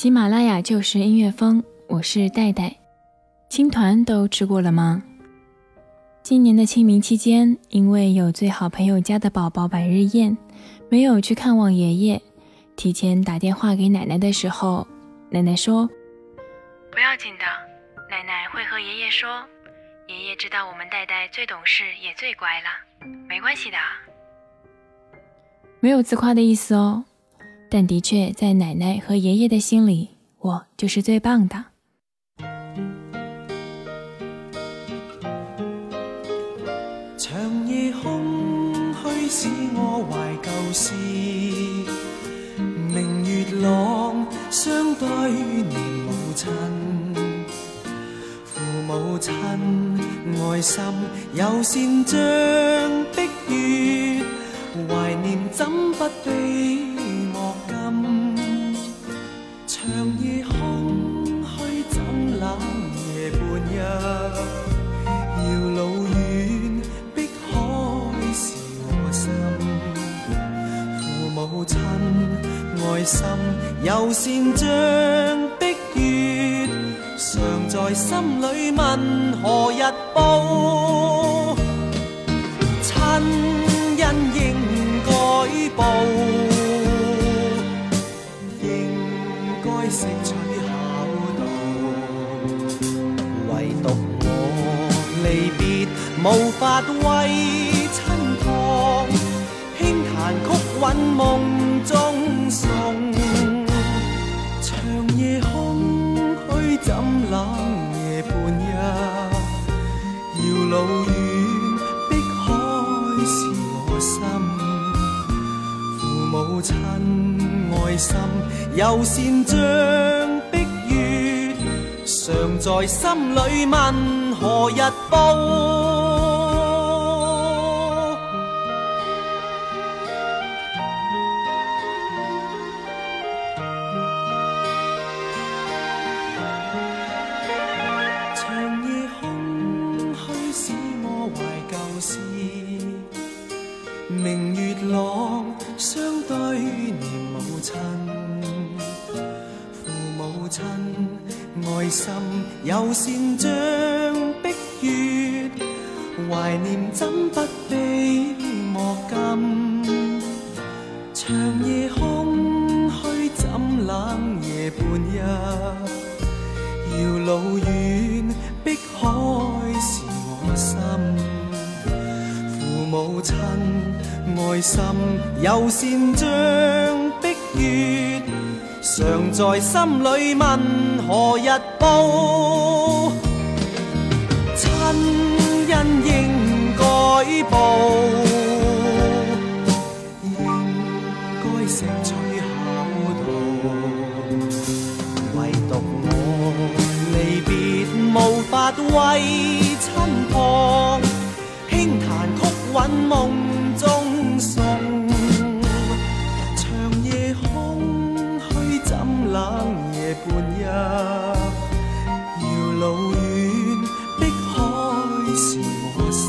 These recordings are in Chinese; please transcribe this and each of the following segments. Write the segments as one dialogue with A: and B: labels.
A: 喜马拉雅就是音乐风，我是戴戴。青团都吃过了吗？今年的清明期间，因为有最好朋友家的宝宝百日宴，没有去看望爷爷。提前打电话给奶奶的时候，奶奶说：“
B: 不要紧的，奶奶会和爷爷说，爷爷知道我们戴戴最懂事也最乖了，没关系的。”
A: 没有自夸的意思哦。但的确，在奶奶和爷爷的心里，我就是最棒的。
C: 长夜空虚，使我怀旧事。明月朗，相对念母亲。父母亲，爱心有善像碧月，怀念怎不悲？像碧月，常在心里问何日报？亲恩应该报。应该识取孝道，唯独我离别无法为亲托，轻弹曲韵梦心。有善像碧月，常在心里问何日报？长夜空虚，使我怀旧事。明月朗，相对念母亲。亲爱心有善像碧月，怀念怎不悲莫禁？长夜空虚怎冷夜半日？遥路远，碧海是我心。父母亲爱心有善像碧月。常在心里问何日报？亲恩应该报，应该识取孝道。唯独我离别无法为亲托，轻弹曲韵梦半日，遥路远，碧海是我心。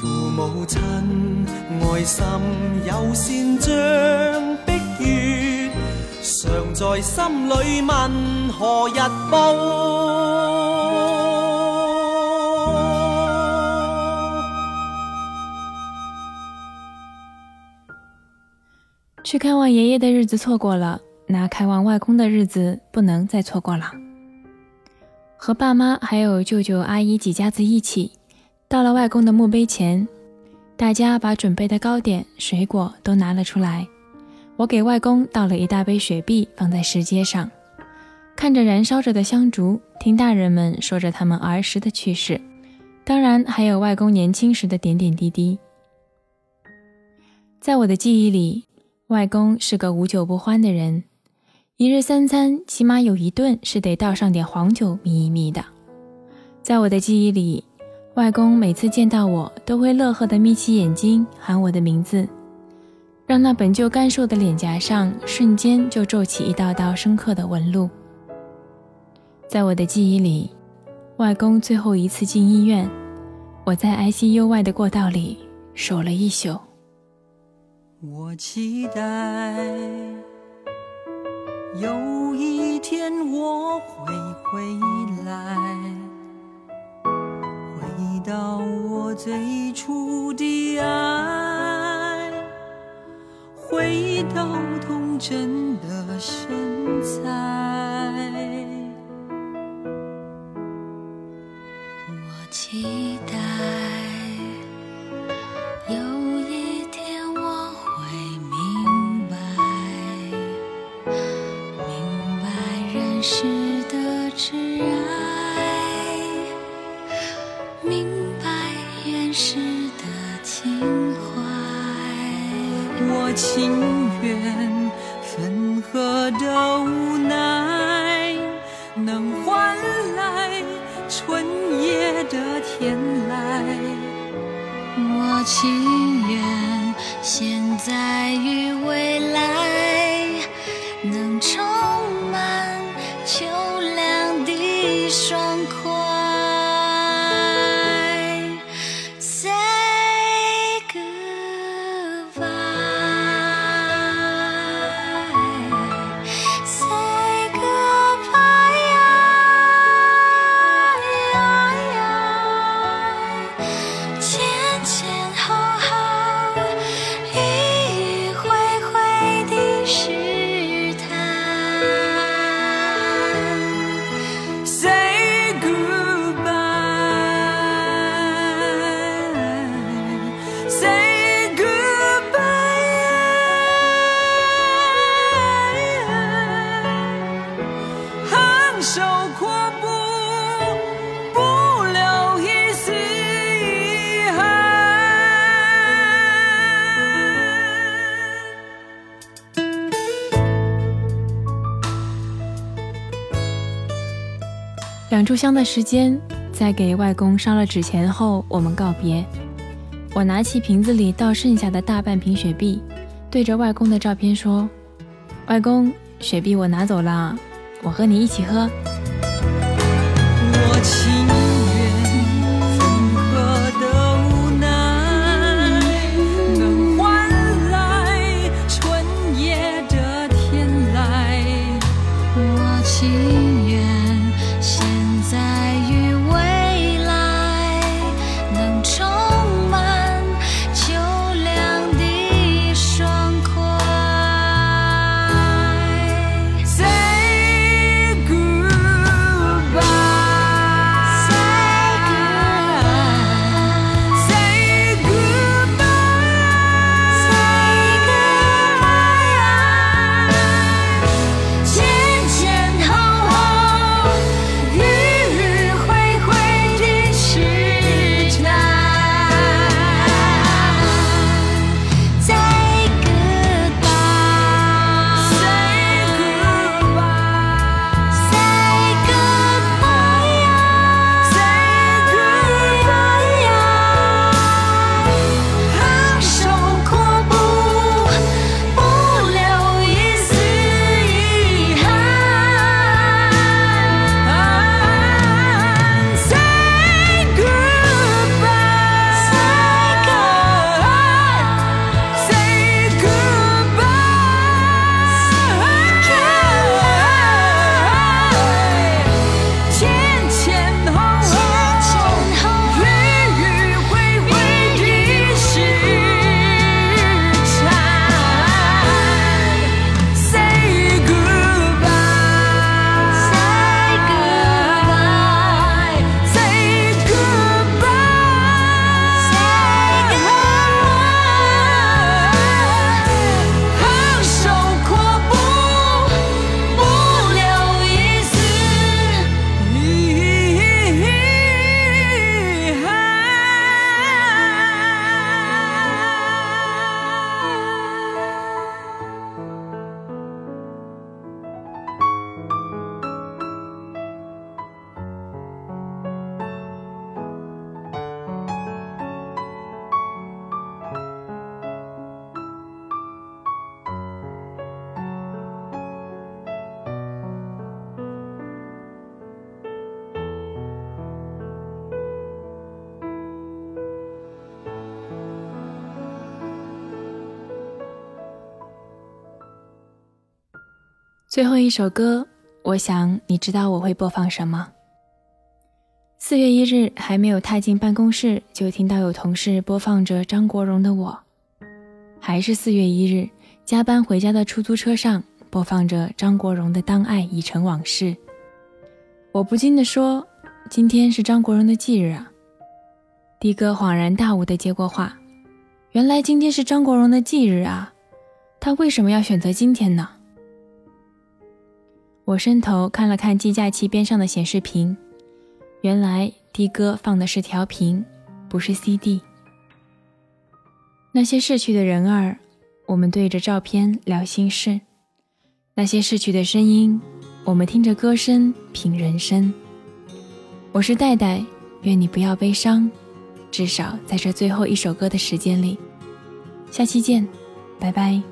C: 父母亲爱心有善像碧月，常在心里问何日报？
A: 去看望爷爷的日子错过了。那看望外公的日子不能再错过了。和爸妈还有舅舅阿姨几家子一起，到了外公的墓碑前，大家把准备的糕点、水果都拿了出来。我给外公倒了一大杯雪碧，放在石阶上，看着燃烧着的香烛，听大人们说着他们儿时的趣事，当然还有外公年轻时的点点滴滴。在我的记忆里。外公是个无酒不欢的人，一日三餐起码有一顿是得倒上点黄酒弥一弥的。在我的记忆里，外公每次见到我都会乐呵地眯起眼睛喊我的名字，让那本就干瘦的脸颊上瞬间就皱起一道道深刻的纹路。在我的记忆里，外公最后一次进医院，我在 ICU 外的过道里守了一宿。
D: 我期待有一天我会回来，回到我最初的爱，回到童真的身材。
E: 我的
D: 无奈，能换来春夜的天籁。
E: 我情愿现在与
A: 两炷香的时间，在给外公烧了纸钱后，我们告别。我拿起瓶子里倒剩下的大半瓶雪碧，对着外公的照片说：“外公，雪碧我拿走了，我和你一起喝。”最后一首歌，我想你知道我会播放什么。四月一日还没有踏进办公室，就听到有同事播放着张国荣的《我》，还是四月一日加班回家的出租车上播放着张国荣的《当爱已成往事》。我不禁地说：“今天是张国荣的忌日啊！”的哥恍然大悟地接过话：“原来今天是张国荣的忌日啊！他为什么要选择今天呢？”我伸头看了看计价器边上的显示屏，原来的哥放的是调频，不是 CD。那些逝去的人儿，我们对着照片聊心事；那些逝去的声音。我们听着歌声品人生。我是戴戴，愿你不要悲伤，至少在这最后一首歌的时间里。下期见，拜拜。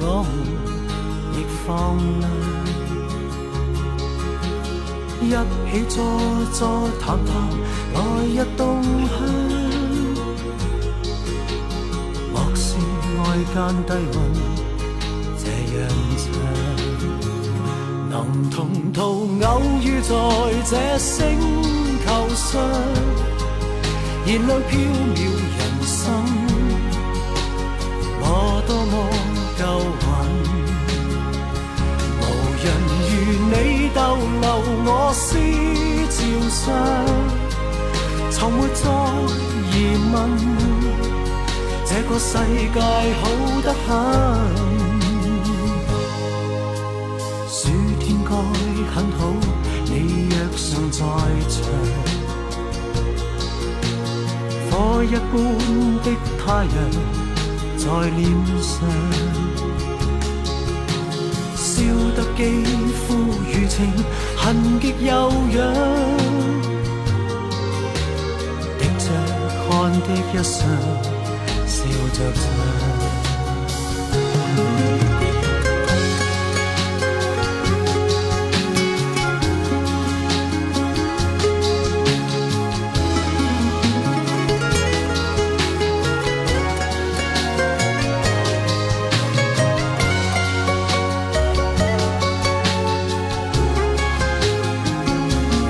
F: 我们亦放亮。一起坐坐谈谈。来日动向，莫视外间低温这样长，能同途偶遇在这星球上，燃亮飘渺上。从没再疑问，这个世界好得很。暑天该很好，你若尚在场。火一般的太阳在脸上，烧得肌肤如情，痕极悠扬。的一双笑着唱。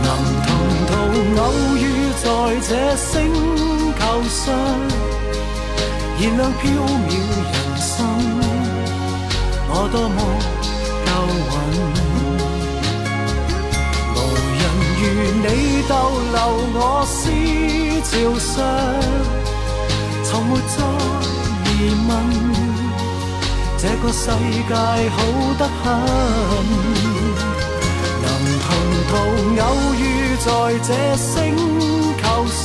F: 能同途偶遇在这星。上燃亮飘渺人生，我多么够运，无人如你逗留我思潮上，从没再疑问，这个世界好得很。能同途偶遇在这星球上。